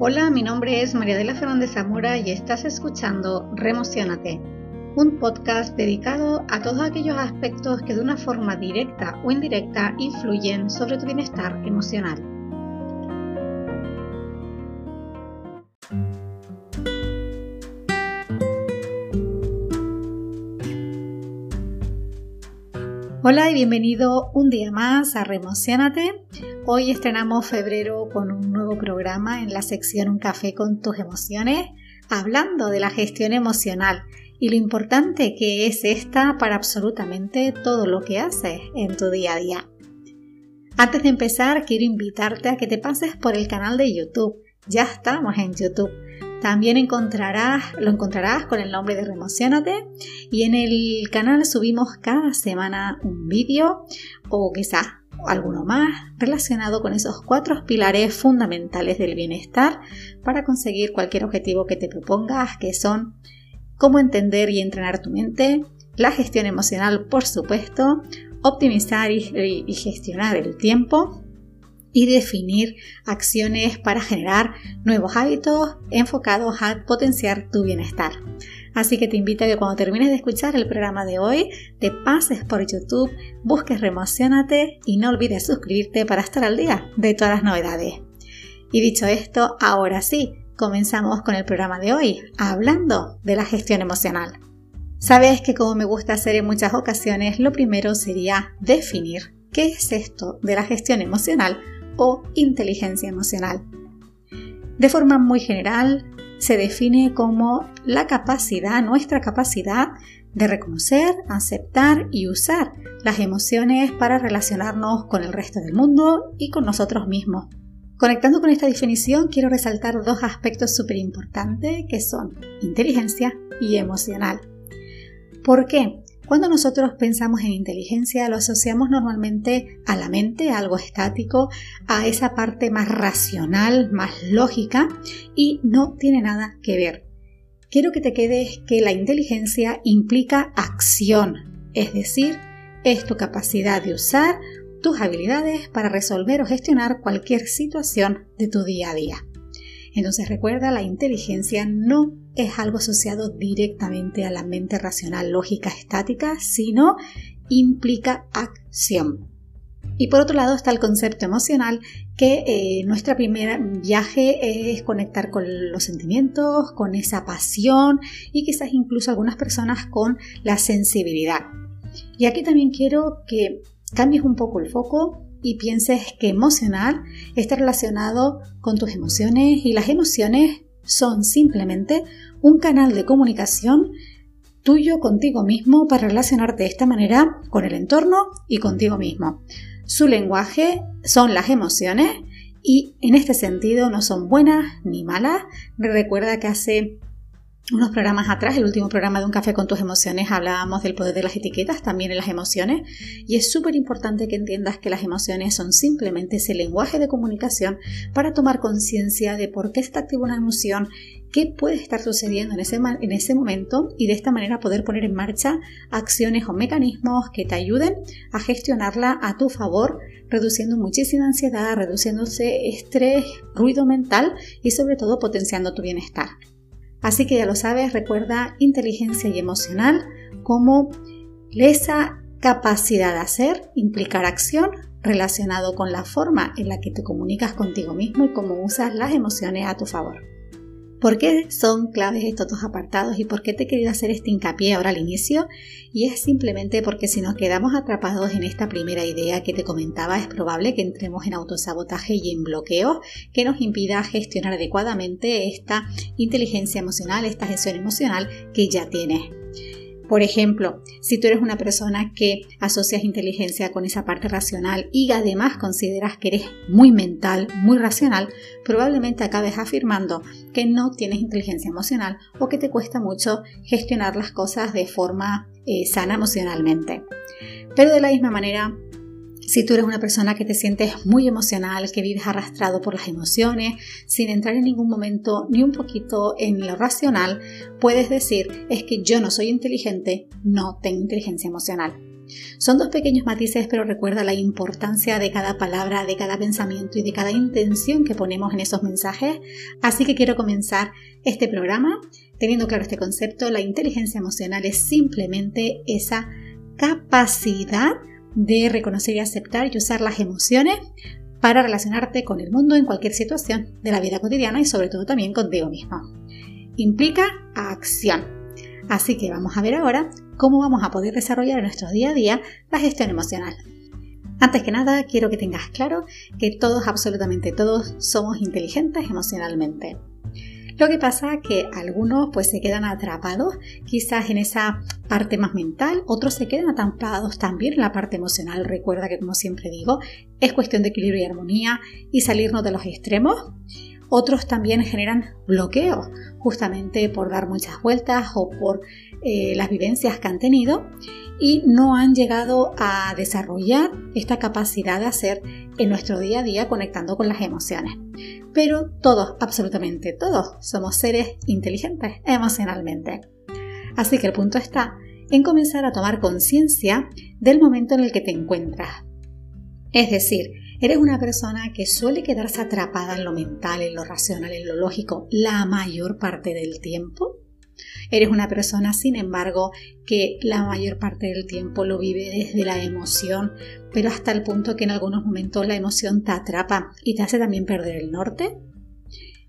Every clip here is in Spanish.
Hola, mi nombre es María de la Fernández Zamora y estás escuchando Remocionate, un podcast dedicado a todos aquellos aspectos que de una forma directa o indirecta influyen sobre tu bienestar emocional. Hola y bienvenido un día más a Remocionate. Hoy estrenamos febrero con un nuevo programa en la sección Un café con tus emociones, hablando de la gestión emocional y lo importante que es esta para absolutamente todo lo que haces en tu día a día. Antes de empezar, quiero invitarte a que te pases por el canal de YouTube. Ya estamos en YouTube también encontrarás, lo encontrarás con el nombre de Remocionate y en el canal subimos cada semana un vídeo o quizás alguno más relacionado con esos cuatro pilares fundamentales del bienestar para conseguir cualquier objetivo que te propongas, que son cómo entender y entrenar tu mente, la gestión emocional, por supuesto, optimizar y, y gestionar el tiempo, y definir acciones para generar nuevos hábitos enfocados a potenciar tu bienestar. Así que te invito a que cuando termines de escuchar el programa de hoy, te pases por YouTube, busques Remocionate y no olvides suscribirte para estar al día de todas las novedades. Y dicho esto, ahora sí, comenzamos con el programa de hoy, hablando de la gestión emocional. Sabes que como me gusta hacer en muchas ocasiones, lo primero sería definir qué es esto de la gestión emocional o inteligencia emocional. De forma muy general, se define como la capacidad, nuestra capacidad de reconocer, aceptar y usar las emociones para relacionarnos con el resto del mundo y con nosotros mismos. Conectando con esta definición, quiero resaltar dos aspectos súper importantes que son inteligencia y emocional. ¿Por qué? Cuando nosotros pensamos en inteligencia lo asociamos normalmente a la mente, a algo estático, a esa parte más racional, más lógica y no tiene nada que ver. Quiero que te quedes que la inteligencia implica acción, es decir, es tu capacidad de usar tus habilidades para resolver o gestionar cualquier situación de tu día a día. Entonces recuerda, la inteligencia no es algo asociado directamente a la mente racional, lógica, estática, sino implica acción. Y por otro lado está el concepto emocional, que eh, nuestro primer viaje es conectar con los sentimientos, con esa pasión y quizás incluso algunas personas con la sensibilidad. Y aquí también quiero que cambies un poco el foco y pienses que emocional está relacionado con tus emociones y las emociones son simplemente un canal de comunicación tuyo contigo mismo para relacionarte de esta manera con el entorno y contigo mismo. Su lenguaje son las emociones y en este sentido no son buenas ni malas. Recuerda que hace unos programas atrás, el último programa de Un café con tus emociones, hablábamos del poder de las etiquetas, también en las emociones, y es súper importante que entiendas que las emociones son simplemente ese lenguaje de comunicación para tomar conciencia de por qué está activa una emoción, qué puede estar sucediendo en ese, en ese momento y de esta manera poder poner en marcha acciones o mecanismos que te ayuden a gestionarla a tu favor, reduciendo muchísima ansiedad, reduciéndose estrés, ruido mental y sobre todo potenciando tu bienestar. Así que ya lo sabes, recuerda inteligencia y emocional como esa capacidad de hacer, implicar acción relacionado con la forma en la que te comunicas contigo mismo y cómo usas las emociones a tu favor. ¿Por qué son claves estos dos apartados y por qué te he querido hacer este hincapié ahora al inicio? Y es simplemente porque si nos quedamos atrapados en esta primera idea que te comentaba, es probable que entremos en autosabotaje y en bloqueo que nos impida gestionar adecuadamente esta inteligencia emocional, esta gestión emocional que ya tienes. Por ejemplo, si tú eres una persona que asocias inteligencia con esa parte racional y además consideras que eres muy mental, muy racional, probablemente acabes afirmando que no tienes inteligencia emocional o que te cuesta mucho gestionar las cosas de forma eh, sana emocionalmente. Pero de la misma manera, si tú eres una persona que te sientes muy emocional, que vives arrastrado por las emociones, sin entrar en ningún momento ni un poquito en lo racional, puedes decir, es que yo no soy inteligente, no tengo inteligencia emocional. Son dos pequeños matices, pero recuerda la importancia de cada palabra, de cada pensamiento y de cada intención que ponemos en esos mensajes. Así que quiero comenzar este programa teniendo claro este concepto. La inteligencia emocional es simplemente esa capacidad de reconocer y aceptar y usar las emociones para relacionarte con el mundo en cualquier situación de la vida cotidiana y sobre todo también contigo mismo. Implica acción. Así que vamos a ver ahora cómo vamos a poder desarrollar en nuestro día a día la gestión emocional. Antes que nada, quiero que tengas claro que todos, absolutamente todos, somos inteligentes emocionalmente. Lo que pasa es que algunos pues se quedan atrapados quizás en esa parte más mental, otros se quedan atrapados también en la parte emocional. Recuerda que como siempre digo, es cuestión de equilibrio y armonía y salirnos de los extremos. Otros también generan bloqueos, justamente por dar muchas vueltas o por eh, las vivencias que han tenido y no han llegado a desarrollar esta capacidad de hacer en nuestro día a día conectando con las emociones. Pero todos, absolutamente todos, somos seres inteligentes emocionalmente. Así que el punto está en comenzar a tomar conciencia del momento en el que te encuentras. Es decir, eres una persona que suele quedarse atrapada en lo mental, en lo racional, en lo lógico la mayor parte del tiempo. Eres una persona, sin embargo, que la mayor parte del tiempo lo vive desde la emoción, pero hasta el punto que en algunos momentos la emoción te atrapa y te hace también perder el norte.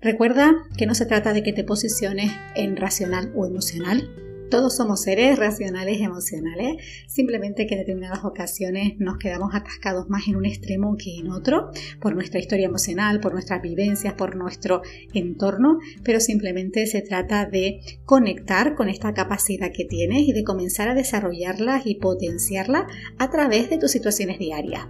Recuerda que no se trata de que te posiciones en racional o emocional, todos somos seres racionales y emocionales, simplemente que en determinadas ocasiones nos quedamos atascados más en un extremo que en otro, por nuestra historia emocional, por nuestras vivencias, por nuestro entorno, pero simplemente se trata de conectar con esta capacidad que tienes y de comenzar a desarrollarla y potenciarla a través de tus situaciones diarias.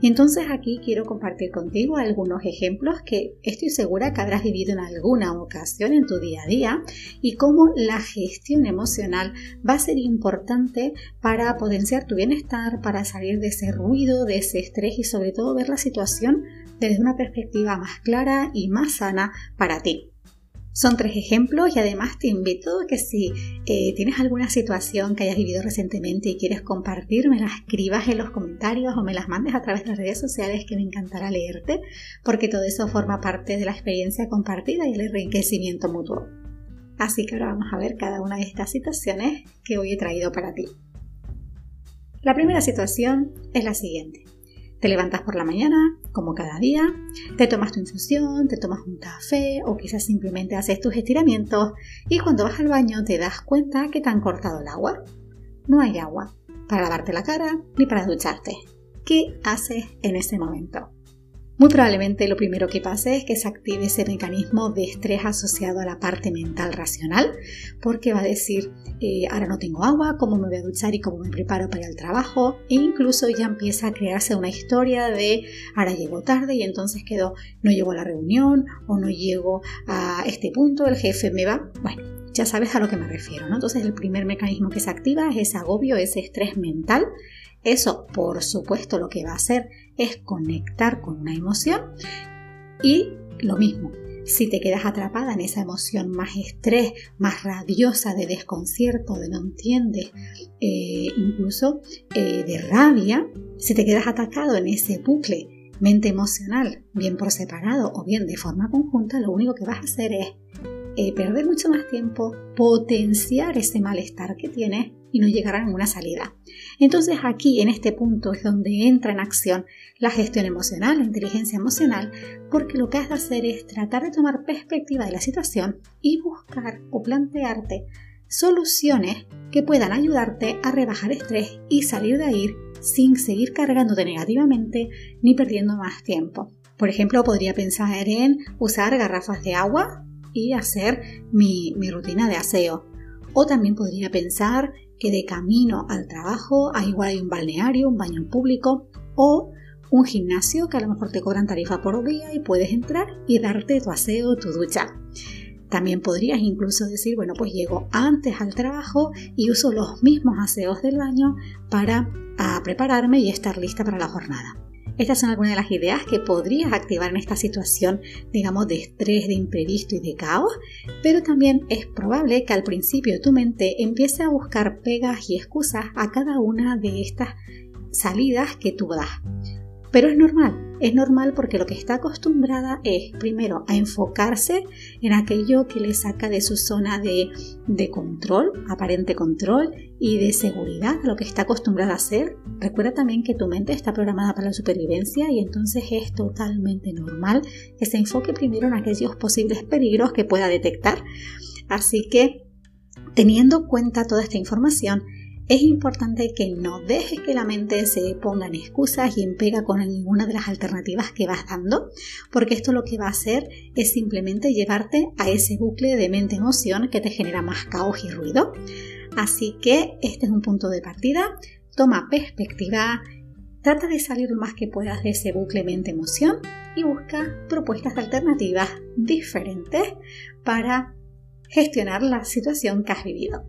Y entonces aquí quiero compartir contigo algunos ejemplos que estoy segura que habrás vivido en alguna ocasión en tu día a día y cómo la gestión emocional va a ser importante para potenciar tu bienestar, para salir de ese ruido, de ese estrés y sobre todo ver la situación desde una perspectiva más clara y más sana para ti. Son tres ejemplos y además te invito a que si eh, tienes alguna situación que hayas vivido recientemente y quieres compartir, me la escribas en los comentarios o me las mandes a través de las redes sociales que me encantará leerte porque todo eso forma parte de la experiencia compartida y el enriquecimiento mutuo. Así que ahora vamos a ver cada una de estas situaciones que hoy he traído para ti. La primera situación es la siguiente. Te levantas por la mañana, como cada día, te tomas tu infusión, te tomas un café o quizás simplemente haces tus estiramientos y cuando vas al baño te das cuenta que te han cortado el agua. No hay agua para lavarte la cara ni para ducharte. ¿Qué haces en ese momento? Muy probablemente lo primero que pase es que se active ese mecanismo de estrés asociado a la parte mental racional, porque va a decir, eh, ahora no tengo agua, cómo me voy a duchar y cómo me preparo para el trabajo, e incluso ya empieza a crearse una historia de, ahora llego tarde y entonces quedo, no llego a la reunión o no llego a este punto, el jefe me va, bueno, ya sabes a lo que me refiero, ¿no? Entonces el primer mecanismo que se activa es ese agobio, ese estrés mental. Eso, por supuesto, lo que va a hacer es conectar con una emoción y lo mismo. Si te quedas atrapada en esa emoción más estrés, más radiosa de desconcierto, de no entiendes, eh, incluso eh, de rabia, si te quedas atacado en ese bucle mente emocional, bien por separado o bien de forma conjunta, lo único que vas a hacer es eh, perder mucho más tiempo, potenciar ese malestar que tienes y no llegar a ninguna salida. Entonces aquí en este punto es donde entra en acción la gestión emocional, la inteligencia emocional, porque lo que has de hacer es tratar de tomar perspectiva de la situación y buscar o plantearte soluciones que puedan ayudarte a rebajar estrés y salir de ahí sin seguir cargándote negativamente ni perdiendo más tiempo. Por ejemplo, podría pensar en usar garrafas de agua y hacer mi, mi rutina de aseo. O también podría pensar que de camino al trabajo hay igual hay un balneario, un baño público o un gimnasio que a lo mejor te cobran tarifa por día y puedes entrar y darte tu aseo, tu ducha. También podrías incluso decir, bueno, pues llego antes al trabajo y uso los mismos aseos del baño para prepararme y estar lista para la jornada. Estas son algunas de las ideas que podrías activar en esta situación, digamos, de estrés, de imprevisto y de caos, pero también es probable que al principio tu mente empiece a buscar pegas y excusas a cada una de estas salidas que tú das. Pero es normal, es normal porque lo que está acostumbrada es primero a enfocarse en aquello que le saca de su zona de, de control, aparente control y de seguridad, lo que está acostumbrada a hacer. Recuerda también que tu mente está programada para la supervivencia y entonces es totalmente normal que se enfoque primero en aquellos posibles peligros que pueda detectar. Así que, teniendo en cuenta toda esta información, es importante que no dejes que la mente se ponga en excusas y en pega con ninguna de las alternativas que vas dando, porque esto lo que va a hacer es simplemente llevarte a ese bucle de mente-emoción que te genera más caos y ruido. Así que este es un punto de partida. Toma perspectiva, trata de salir lo más que puedas de ese bucle mente-emoción y busca propuestas alternativas diferentes para gestionar la situación que has vivido.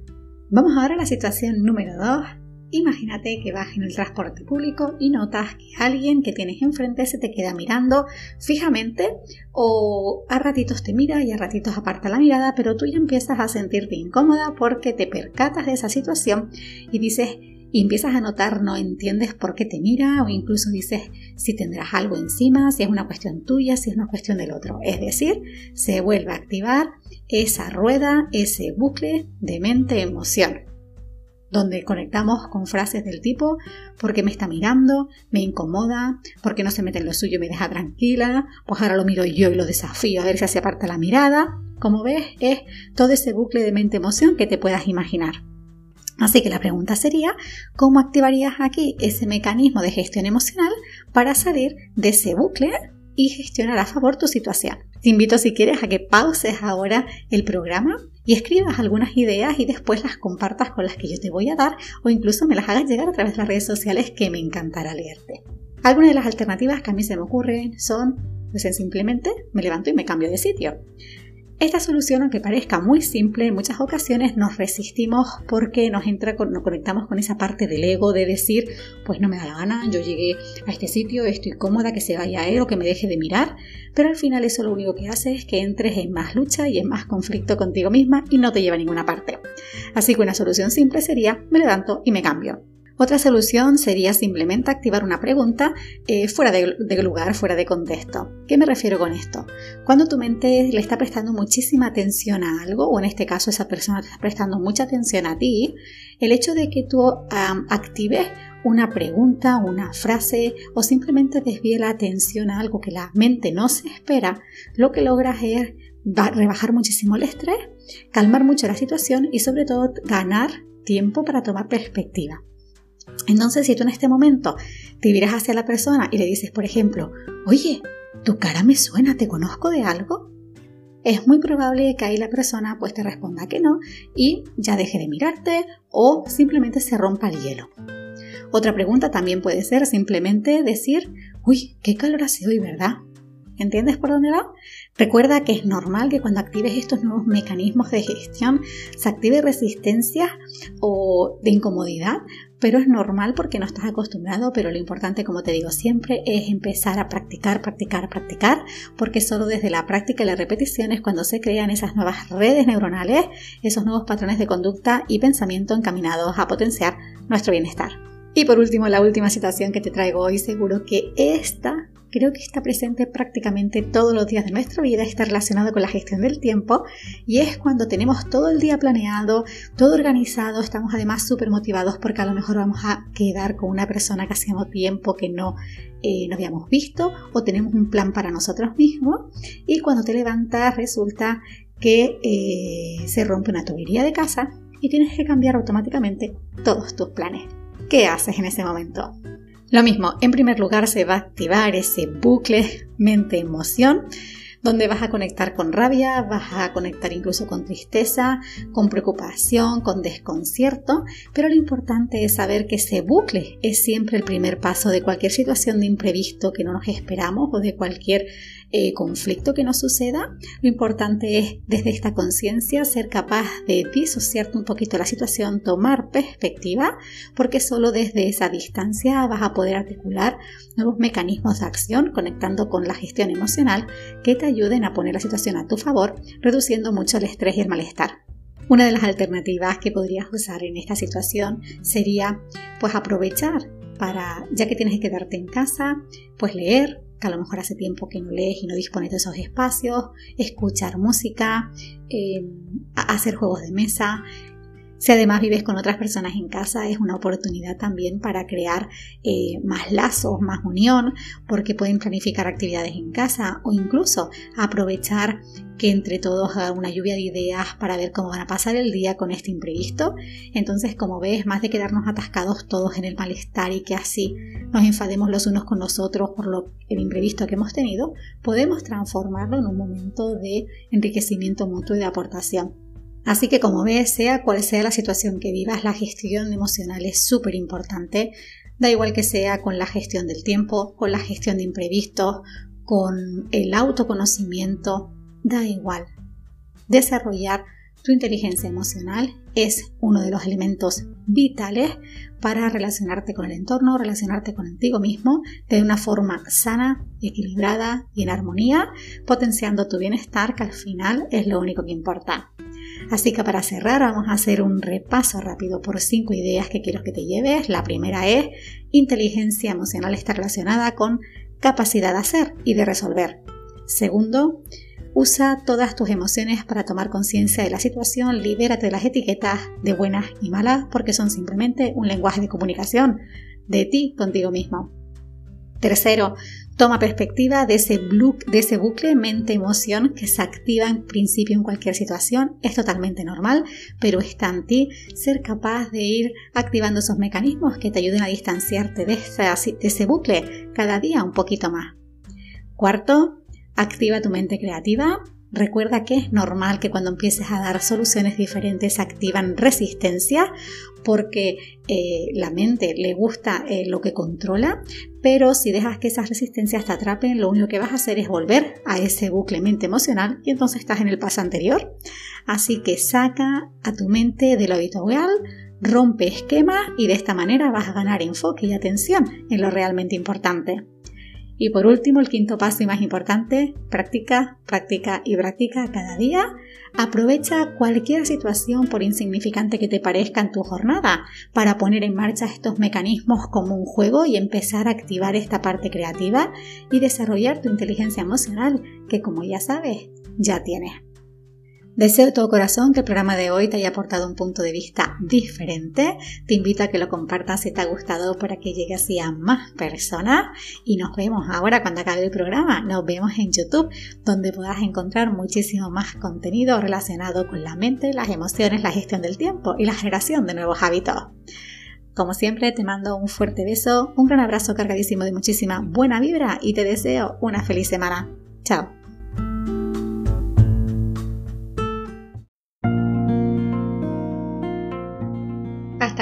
Vamos ahora a la situación número 2. Imagínate que vas en el transporte público y notas que alguien que tienes enfrente se te queda mirando fijamente o a ratitos te mira y a ratitos aparta la mirada, pero tú ya empiezas a sentirte incómoda porque te percatas de esa situación y dices, y empiezas a notar, no entiendes por qué te mira o incluso dices si tendrás algo encima, si es una cuestión tuya, si es una cuestión del otro. Es decir, se vuelve a activar esa rueda, ese bucle de mente-emoción, donde conectamos con frases del tipo porque me está mirando, me incomoda, porque no se mete en lo suyo y me deja tranquila, pues ahora lo miro yo y lo desafío a ver si se aparta la mirada. Como ves, es todo ese bucle de mente-emoción que te puedas imaginar. Así que la pregunta sería, ¿cómo activarías aquí ese mecanismo de gestión emocional para salir de ese bucle y gestionar a favor tu situación? Te invito si quieres a que pauses ahora el programa y escribas algunas ideas y después las compartas con las que yo te voy a dar o incluso me las hagas llegar a través de las redes sociales que me encantará leerte. Algunas de las alternativas que a mí se me ocurren son, pues simplemente me levanto y me cambio de sitio. Esta solución, aunque parezca muy simple, en muchas ocasiones nos resistimos porque nos, entra, nos conectamos con esa parte del ego de decir, pues no me da la gana, yo llegué a este sitio, estoy cómoda, que se vaya a él o que me deje de mirar, pero al final eso lo único que hace es que entres en más lucha y en más conflicto contigo misma y no te lleva a ninguna parte. Así que una solución simple sería, me levanto y me cambio. Otra solución sería simplemente activar una pregunta eh, fuera de, lugar, fuera de contexto. ¿Qué me refiero con esto? Cuando tu mente le está prestando muchísima atención a algo, o en este caso esa persona te está prestando mucha atención a ti, el hecho de que tú actives una pregunta, una frase o simplemente desvíe la atención a algo que la mente no se espera, lo que logras es rebajar muchísimo el estrés, calmar mucho la situación y sobre todo ganar tiempo para tomar perspectiva. Entonces, si tú en este momento te miras hacia la persona y le dices, por ejemplo, oye, tu cara me suena, ¿te conozco de algo? Es muy probable que ahí la persona pues te responda que no y ya deje de mirarte o simplemente se rompa el hielo. Otra pregunta también puede ser simplemente decir, uy, qué calor hace hoy, ¿verdad? ¿Entiendes por dónde va? Recuerda que es normal que cuando actives estos nuevos mecanismos de gestión se active resistencia o de incomodidad, pero es normal porque no estás acostumbrado, pero lo importante, como te digo siempre, es empezar a practicar, practicar, practicar, porque solo desde la práctica y la repetición es cuando se crean esas nuevas redes neuronales, esos nuevos patrones de conducta y pensamiento encaminados a potenciar nuestro bienestar. Y por último, la última situación que te traigo hoy, seguro que esta creo que está presente prácticamente todos los días de nuestra vida, está relacionado con la gestión del tiempo y es cuando tenemos todo el día planeado, todo organizado, estamos además súper motivados porque a lo mejor vamos a quedar con una persona que hacíamos tiempo que no, eh, no habíamos visto o tenemos un plan para nosotros mismos y cuando te levantas resulta que eh, se rompe una tubería de casa y tienes que cambiar automáticamente todos tus planes. ¿Qué haces en ese momento? Lo mismo, en primer lugar se va a activar ese bucle mente-emoción donde vas a conectar con rabia, vas a conectar incluso con tristeza, con preocupación, con desconcierto, pero lo importante es saber que ese bucle es siempre el primer paso de cualquier situación de imprevisto que no nos esperamos o de cualquier eh, conflicto que nos suceda, lo importante es desde esta conciencia ser capaz de disociarte un poquito la situación, tomar perspectiva, porque solo desde esa distancia vas a poder articular nuevos mecanismos de acción conectando con la gestión emocional que te ayuden a poner la situación a tu favor, reduciendo mucho el estrés y el malestar. Una de las alternativas que podrías usar en esta situación sería pues aprovechar para, ya que tienes que quedarte en casa, pues leer, que a lo mejor hace tiempo que no lees y no dispones de esos espacios, escuchar música, eh, hacer juegos de mesa, si además vives con otras personas en casa, es una oportunidad también para crear eh, más lazos, más unión, porque pueden planificar actividades en casa o incluso aprovechar que entre todos haga una lluvia de ideas para ver cómo van a pasar el día con este imprevisto. Entonces, como ves, más de quedarnos atascados todos en el malestar y que así nos enfademos los unos con los otros por lo, el imprevisto que hemos tenido, podemos transformarlo en un momento de enriquecimiento mutuo y de aportación. Así que como ves, sea cual sea la situación que vivas, la gestión emocional es súper importante. Da igual que sea con la gestión del tiempo, con la gestión de imprevistos, con el autoconocimiento, da igual. Desarrollar tu inteligencia emocional es uno de los elementos vitales para relacionarte con el entorno, relacionarte contigo mismo de una forma sana, equilibrada y en armonía, potenciando tu bienestar, que al final es lo único que importa. Así que para cerrar vamos a hacer un repaso rápido por cinco ideas que quiero que te lleves. La primera es inteligencia emocional está relacionada con capacidad de hacer y de resolver. Segundo, usa todas tus emociones para tomar conciencia de la situación, libérate de las etiquetas de buenas y malas porque son simplemente un lenguaje de comunicación de ti contigo mismo. Tercero, Toma perspectiva de ese, de ese bucle mente-emoción que se activa en principio en cualquier situación. Es totalmente normal, pero está en ti ser capaz de ir activando esos mecanismos que te ayuden a distanciarte de ese bucle cada día un poquito más. Cuarto, activa tu mente creativa. Recuerda que es normal que cuando empieces a dar soluciones diferentes activan resistencia porque eh, la mente le gusta eh, lo que controla, pero si dejas que esas resistencias te atrapen, lo único que vas a hacer es volver a ese bucle mente emocional y entonces estás en el paso anterior. Así que saca a tu mente de lo habitual, rompe esquemas y de esta manera vas a ganar enfoque y atención en lo realmente importante. Y por último, el quinto paso y más importante, practica, practica y practica cada día. Aprovecha cualquier situación, por insignificante que te parezca en tu jornada, para poner en marcha estos mecanismos como un juego y empezar a activar esta parte creativa y desarrollar tu inteligencia emocional, que como ya sabes, ya tienes. Deseo de todo corazón que el programa de hoy te haya aportado un punto de vista diferente. Te invito a que lo compartas si te ha gustado para que llegue así a más personas. Y nos vemos ahora cuando acabe el programa. Nos vemos en YouTube, donde podrás encontrar muchísimo más contenido relacionado con la mente, las emociones, la gestión del tiempo y la generación de nuevos hábitos. Como siempre, te mando un fuerte beso, un gran abrazo cargadísimo de muchísima buena vibra y te deseo una feliz semana. Chao.